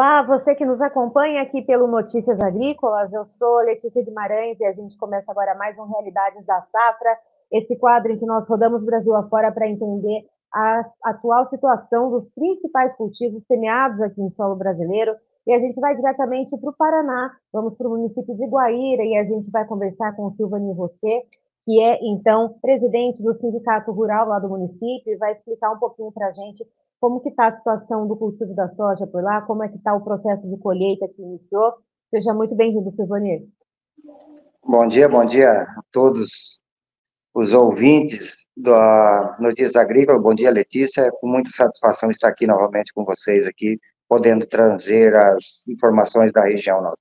Olá, você que nos acompanha aqui pelo Notícias Agrícolas, eu sou Letícia Guimarães e a gente começa agora mais um Realidades da Safra, esse quadro em que nós rodamos o Brasil afora para entender a atual situação dos principais cultivos semeados aqui em solo brasileiro. E a gente vai diretamente para o Paraná, vamos para o município de Guaíra e a gente vai conversar com o Silvani Você, que é, então, presidente do Sindicato Rural lá do município, e vai explicar um pouquinho para a gente como que está a situação do cultivo da soja por lá, como é que está o processo de colheita que iniciou. Seja muito bem-vindo, Silvani. Bom dia, bom dia a todos os ouvintes da Notícias Agrícolas. Bom dia, Letícia. É com muita satisfação estar aqui novamente com vocês aqui, podendo trazer as informações da região nossa.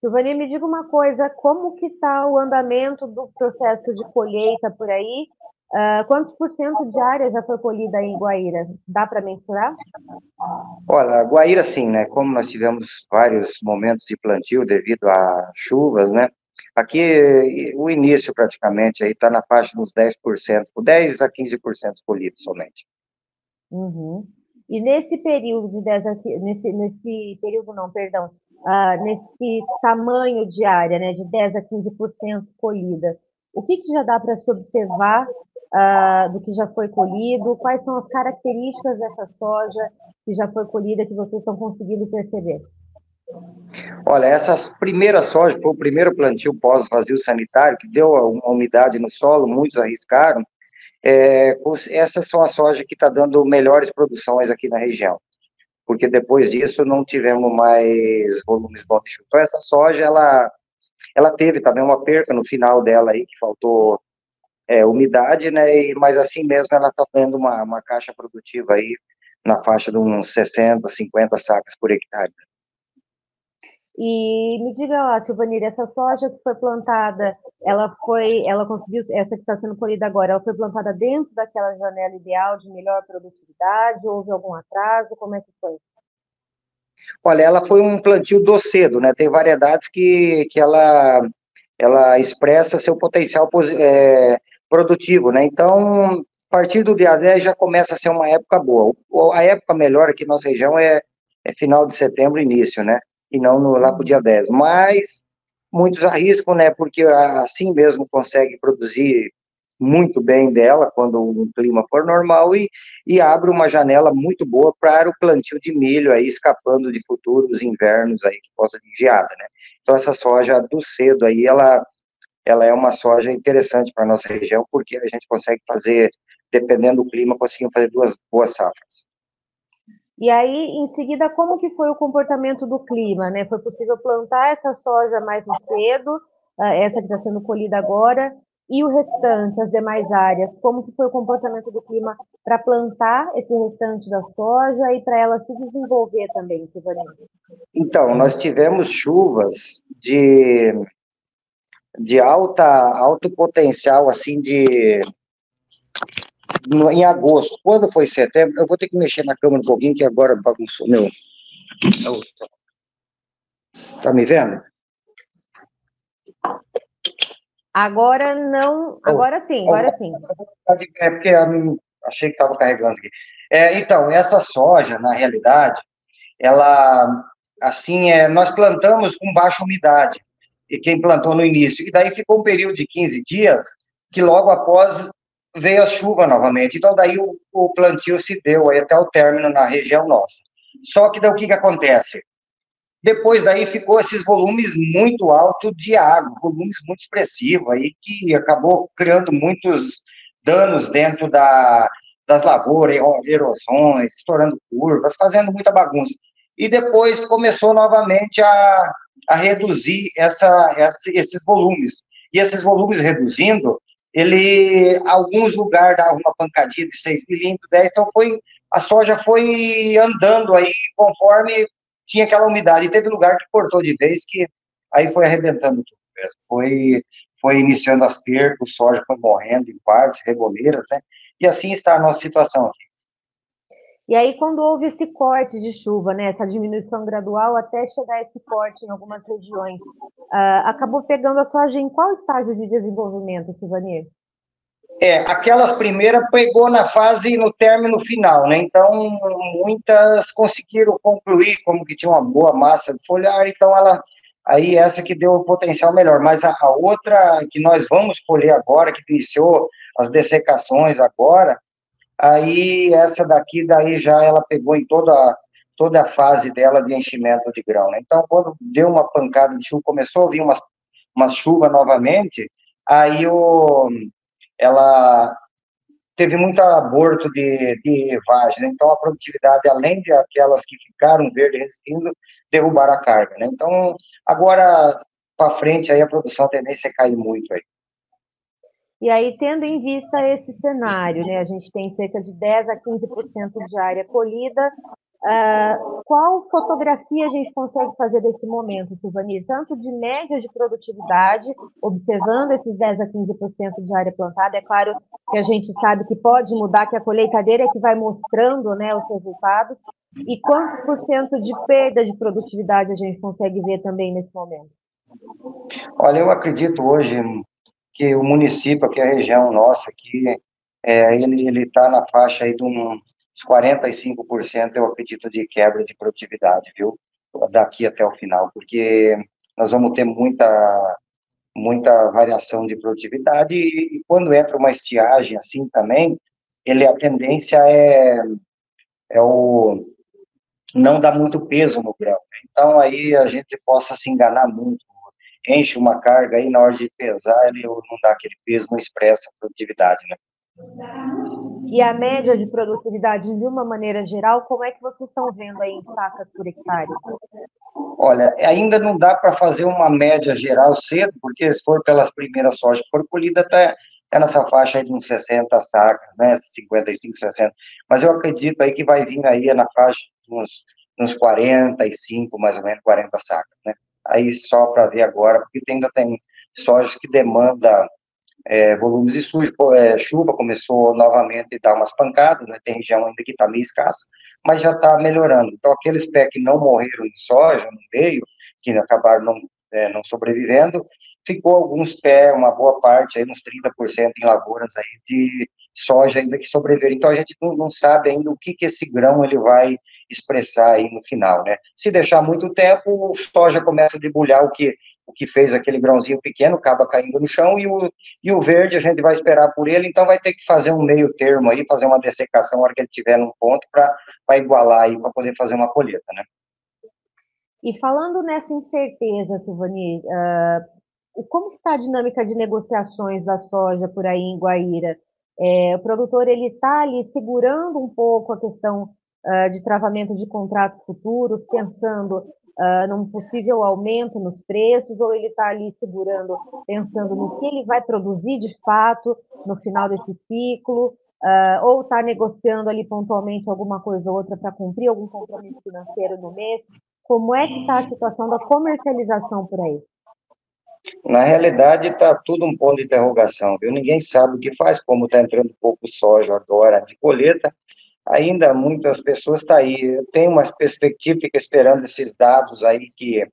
Silvani, me diga uma coisa, como que está o andamento do processo de colheita por aí? Uh, quantos por cento de área já foi colhida em Guaíra? Dá para mensurar? Olha, Guaíra sim, né? Como nós tivemos vários momentos de plantio devido a chuvas, né? Aqui o início praticamente aí está na faixa dos 10%, 10 a 15% colhido somente. Uhum. E nesse período de 10 a, nesse, nesse período não, perdão, uh, nesse tamanho de área, né, de 10 a 15% colhida, o que, que já dá para se observar uh, do que já foi colhido? Quais são as características dessa soja que já foi colhida que vocês estão conseguindo perceber? Olha, essa primeira soja foi o primeiro plantio pós-vazio sanitário, que deu uma umidade no solo, muitos arriscaram. É, essas são as sojas que estão tá dando melhores produções aqui na região, porque depois disso não tivemos mais volumes bons de chuva. Então, essa soja, ela, ela teve também uma perca no final dela aí, que faltou é, umidade, né? E, mas assim mesmo ela está tendo uma, uma caixa produtiva aí na faixa de uns 60, 50 sacas por hectare. E me diga lá, Silvanir, essa soja que foi plantada, ela foi, ela conseguiu, essa que está sendo colhida agora, ela foi plantada dentro daquela janela ideal de melhor produtividade? Houve algum atraso? Como é que foi? Olha, ela foi um plantio do cedo, né? Tem variedades que, que ela, ela expressa seu potencial é, produtivo, né? Então, a partir do dia 10 já começa a ser uma época boa. A época melhor aqui na nossa região é, é final de setembro, início, né? E não no, lá para o dia 10. Mas muitos arriscam, né? Porque assim mesmo consegue produzir muito bem dela quando o clima for normal e, e abre uma janela muito boa para o plantio de milho aí escapando de futuros invernos aí que possa de geada, né? Então essa soja do cedo aí ela ela é uma soja interessante para a nossa região, porque a gente consegue fazer, dependendo do clima, conseguimos fazer duas boas safras. E aí, em seguida, como que foi o comportamento do clima, né? Foi possível plantar essa soja mais cedo, ah, essa que está sendo colhida agora, e o restante, as demais áreas, como que foi o comportamento do clima para plantar esse restante da soja e para ela se desenvolver também, Silvana? Então, nós tivemos chuvas de de alta, alto potencial, assim, de... No, em agosto. Quando foi setembro, eu vou ter que mexer na câmera um pouquinho, que agora bagunçou meu... Tá me vendo? Agora não, agora sim, agora sim. É porque achei que estava carregando aqui. É, então, essa soja, na realidade, ela, assim, é, nós plantamos com baixa umidade quem plantou no início. E daí ficou um período de 15 dias que logo após veio a chuva novamente. Então daí o, o plantio se deu aí até o término na região nossa. Só que daí o que, que acontece? Depois daí ficou esses volumes muito altos de água, volumes muito expressivos aí que acabou criando muitos danos dentro da, das lavouras, erosões, estourando curvas, fazendo muita bagunça. E depois começou novamente a, a reduzir essa, essa, esses volumes. E esses volumes reduzindo, ele, alguns lugares dava uma pancadinha de 6 milímetros, 10, então foi, a soja foi andando aí conforme tinha aquela umidade. E teve lugar que cortou de vez, que aí foi arrebentando tudo mesmo. Foi, foi iniciando as percas, soja foi morrendo em partes, reboleiras, né? E assim está a nossa situação aqui. E aí, quando houve esse corte de chuva, né, essa diminuição gradual até chegar esse corte em algumas regiões, uh, acabou pegando a soja em qual estágio de desenvolvimento, Silvanir? É, aquelas primeiras pegou na fase, no término final, né? Então, muitas conseguiram concluir como que tinha uma boa massa de folhar, então ela, aí essa que deu o potencial melhor. Mas a, a outra que nós vamos colher agora, que iniciou as dessecações agora, aí essa daqui, daí já ela pegou em toda, toda a fase dela de enchimento de grão, né? Então, quando deu uma pancada de chuva, começou a vir uma, uma chuva novamente, aí o ela teve muito aborto de, de vagem, né? então a produtividade, além de aquelas que ficaram verde resistindo, derrubaram a carga, né? Então, agora para frente aí a produção a tendência é cair muito aí. E aí, tendo em vista esse cenário, né, a gente tem cerca de 10 a 15% de área colhida, Uh, qual fotografia a gente consegue fazer desse momento, Silvani? Tanto de média de produtividade, observando esses 10 a 15% de área plantada. É claro que a gente sabe que pode mudar, que a colheitadeira é que vai mostrando né, os resultados. E quanto por cento de perda de produtividade a gente consegue ver também nesse momento? Olha, eu acredito hoje que o município, que a região nossa aqui, é, ele está na faixa aí de um os 45% eu acredito de quebra de produtividade, viu? Daqui até o final, porque nós vamos ter muita muita variação de produtividade e quando entra uma estiagem assim também, ele a tendência é é o não dá muito peso no grão. Então aí a gente possa se enganar muito. Enche uma carga aí na hora de pesar, ele não dá aquele peso, não expressa a produtividade, né? E a média de produtividade, de uma maneira geral, como é que vocês estão vendo aí em sacas por hectare? Olha, ainda não dá para fazer uma média geral cedo, porque se for pelas primeiras sojas que foram colhidas, até é nessa faixa aí de uns 60 sacas, né, 55, 60. Mas eu acredito aí que vai vir aí na faixa de uns, uns 45, mais ou menos, 40 sacas, né? Aí só para ver agora, porque ainda tem sojas que demanda é, volumes de sujo, é, chuva começou novamente a dar umas pancadas, né, tem região ainda que está meio escassa, mas já está melhorando. Então, aqueles pés que não morreram de soja no meio, que acabaram não, é, não sobrevivendo, ficou alguns pés, uma boa parte, aí uns 30% em lavouras aí de soja ainda que sobreviveram. Então, a gente não, não sabe ainda o que, que esse grão ele vai expressar aí no final, né? Se deixar muito tempo, o soja começa a debulhar o que o que fez aquele grãozinho pequeno acaba caindo no chão e o, e o verde a gente vai esperar por ele, então vai ter que fazer um meio termo aí, fazer uma dessecação na hora que ele estiver num ponto para igualar aí, para poder fazer uma colheita, né? E falando nessa incerteza, Silvani, uh, como está a dinâmica de negociações da soja por aí em Guaíra? É, o produtor ele está ali segurando um pouco a questão uh, de travamento de contratos futuros, pensando uh, num possível aumento nos preços, ou ele está ali segurando, pensando no que ele vai produzir de fato no final desse ciclo, uh, ou está negociando ali pontualmente alguma coisa ou outra para cumprir algum compromisso financeiro no mês? Como é que está a situação da comercialização por aí? Na realidade, está tudo um ponto de interrogação, viu? Ninguém sabe o que faz, como está entrando pouco soja agora de colheita, ainda muitas pessoas estão tá aí. Tem uma perspectiva, fica esperando esses dados aí que,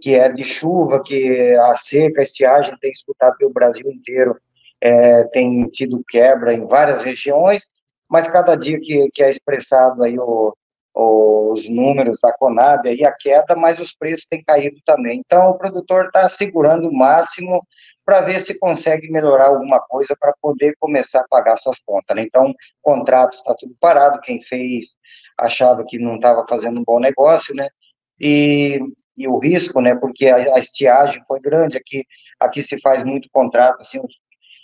que é de chuva, que a seca, a estiagem tem escutado pelo Brasil inteiro, é, tem tido quebra em várias regiões, mas cada dia que, que é expressado aí o, os números da Conab aí a queda, mas os preços têm caído também. Então o produtor está segurando o máximo para ver se consegue melhorar alguma coisa para poder começar a pagar suas contas. Né? Então, contrato está tudo parado, quem fez achava que não estava fazendo um bom negócio, né? E, e o risco, né? Porque a, a, estiagem foi grande aqui, aqui se faz muito contrato, assim,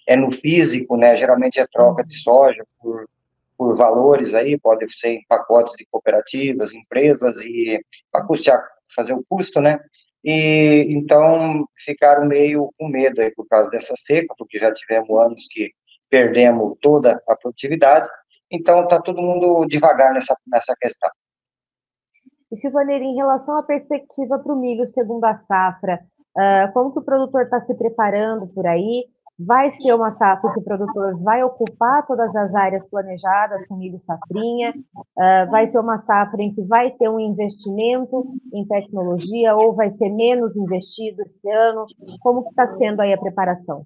é no físico, né? Geralmente é troca de soja por, por valores aí, pode ser em pacotes de cooperativas, empresas e para custear, fazer o custo, né? E então ficaram meio com medo aí por causa dessa seca, porque já tivemos anos que perdemos toda a produtividade, então está todo mundo devagar nessa, nessa questão. E Silvaneira, em relação à perspectiva para o milho segundo a safra, uh, como que o produtor está se preparando por aí? Vai ser uma safra que o produtor vai ocupar todas as áreas planejadas com milho safrinha, uh, vai ser uma safra em que vai ter um investimento em tecnologia ou vai ser menos investido esse ano? Como está sendo aí a preparação?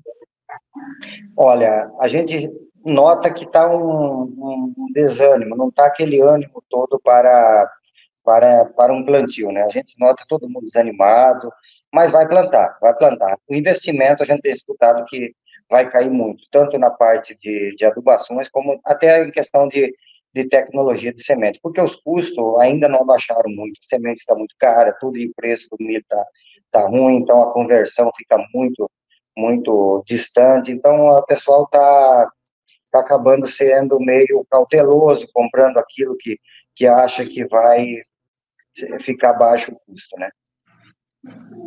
Olha, a gente nota que está um, um, desânimo, não está aquele ânimo todo para, para, para um plantio, né? A gente nota todo mundo desanimado, mas vai plantar, vai plantar. O investimento a gente tem escutado que vai cair muito, tanto na parte de, de adubações, como até em questão de, de tecnologia de semente, porque os custos ainda não baixaram muito, a semente está muito cara, tudo e o preço do milho está tá ruim, então a conversão fica muito, muito distante, então o pessoal está tá acabando sendo meio cauteloso, comprando aquilo que, que acha que vai ficar baixo o custo, né?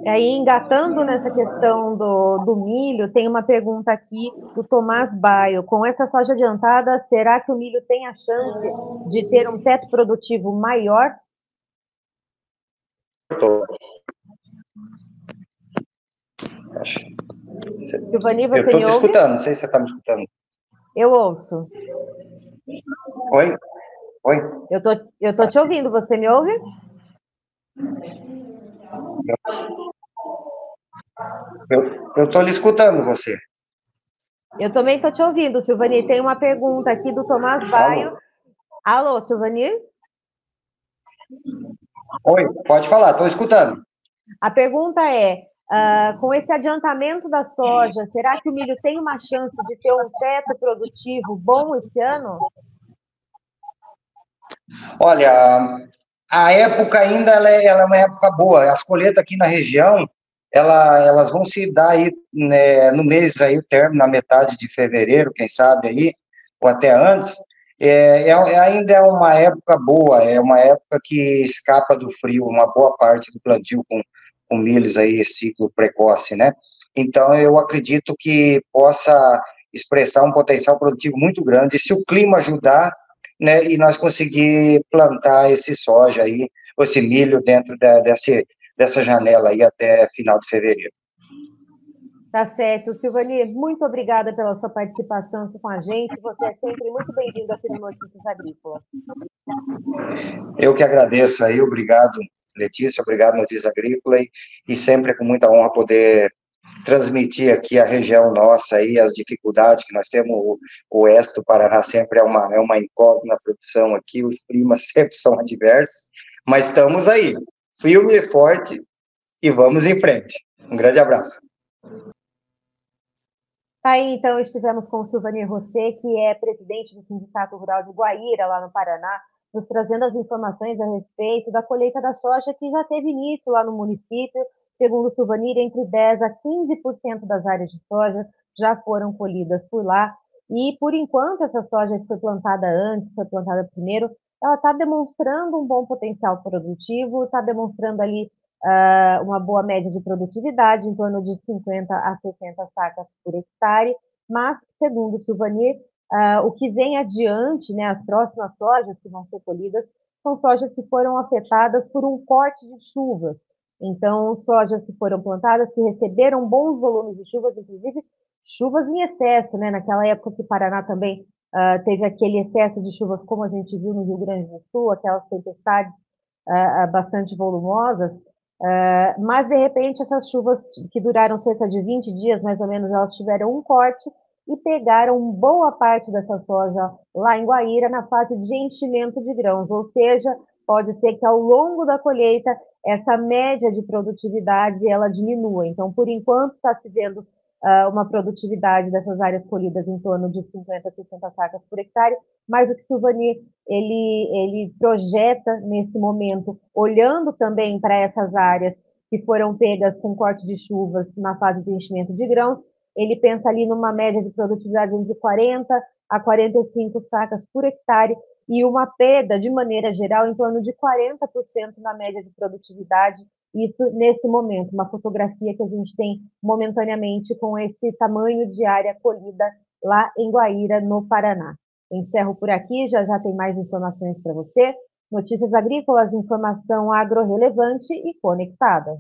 Aí, engatando nessa questão do, do milho, tem uma pergunta aqui do Tomás Baio. Com essa soja adiantada, será que o milho tem a chance de ter um teto produtivo maior? Giovanni, você Eu estou te escutando, não sei se você está me escutando. Eu ouço. Oi? Oi? Eu tô, eu tô te ouvindo, você me ouve? Eu estou lhe escutando você. Eu também estou te ouvindo, Silvani. Tem uma pergunta aqui do Tomás Baio. Alô, Alô Silvani? Oi, pode falar, estou escutando. A pergunta é: uh, com esse adiantamento da soja, será que o milho tem uma chance de ter um teto produtivo bom esse ano? Olha, a época ainda ela é, ela é, uma época boa. As colheitas aqui na região, ela, elas vão se dar aí né, no mês aí, o término, na metade de fevereiro, quem sabe aí, ou até antes. É, é, ainda é uma época boa, é uma época que escapa do frio, uma boa parte do plantio com, com milhos aí, ciclo precoce, né? Então, eu acredito que possa expressar um potencial produtivo muito grande. Se o clima ajudar, né, e nós conseguir plantar esse soja aí, esse milho dentro da, desse, dessa janela aí até final de fevereiro. Tá certo. Silvani, muito obrigada pela sua participação aqui com a gente. Você é sempre muito bem-vindo aqui no Notícias Agrícolas. Eu que agradeço aí, obrigado, Letícia, obrigado, Notícias Agrícola, e, e sempre é com muita honra poder transmitir aqui a região nossa aí, as dificuldades que nós temos, o, o oeste do Paraná sempre é uma, é uma incógnita na produção aqui, os climas sempre são adversos, mas estamos aí, firme e forte, e vamos em frente. Um grande abraço. Aí, então, estivemos com o Silvani Rosset, que é presidente do Sindicato Rural de Guaíra, lá no Paraná, nos trazendo as informações a respeito da colheita da soja que já teve início lá no município, Segundo o Souvenir, entre 10% a 15% das áreas de soja já foram colhidas por lá. E, por enquanto, essa soja que foi plantada antes, foi plantada primeiro, ela está demonstrando um bom potencial produtivo, está demonstrando ali uh, uma boa média de produtividade, em torno de 50 a 60 sacas por hectare. Mas, segundo o uh, o que vem adiante, né, as próximas sojas que vão ser colhidas, são sojas que foram afetadas por um corte de chuvas. Então, sojas que foram plantadas, que receberam bons volumes de chuvas, inclusive chuvas em excesso, né? Naquela época que o Paraná também uh, teve aquele excesso de chuvas, como a gente viu no Rio Grande do Sul, aquelas tempestades uh, bastante volumosas, uh, mas de repente essas chuvas que duraram cerca de 20 dias, mais ou menos, elas tiveram um corte e pegaram boa parte dessa soja lá em Guaíra na fase de enchimento de grãos, ou seja, pode ser que ao longo da colheita essa média de produtividade ela diminua. Então, por enquanto, está se vendo uh, uma produtividade dessas áreas colhidas em torno de 50 a 60 sacas por hectare, mas o que Silvani ele, ele projeta nesse momento, olhando também para essas áreas que foram pegas com corte de chuvas na fase de enchimento de grãos, ele pensa ali numa média de produtividade entre 40 a 45 sacas por hectare, e uma perda, de maneira geral, em torno de 40% na média de produtividade, isso nesse momento, uma fotografia que a gente tem momentaneamente com esse tamanho de área colhida lá em Guaíra, no Paraná. Encerro por aqui, já já tem mais informações para você. Notícias agrícolas, informação agro relevante e conectada.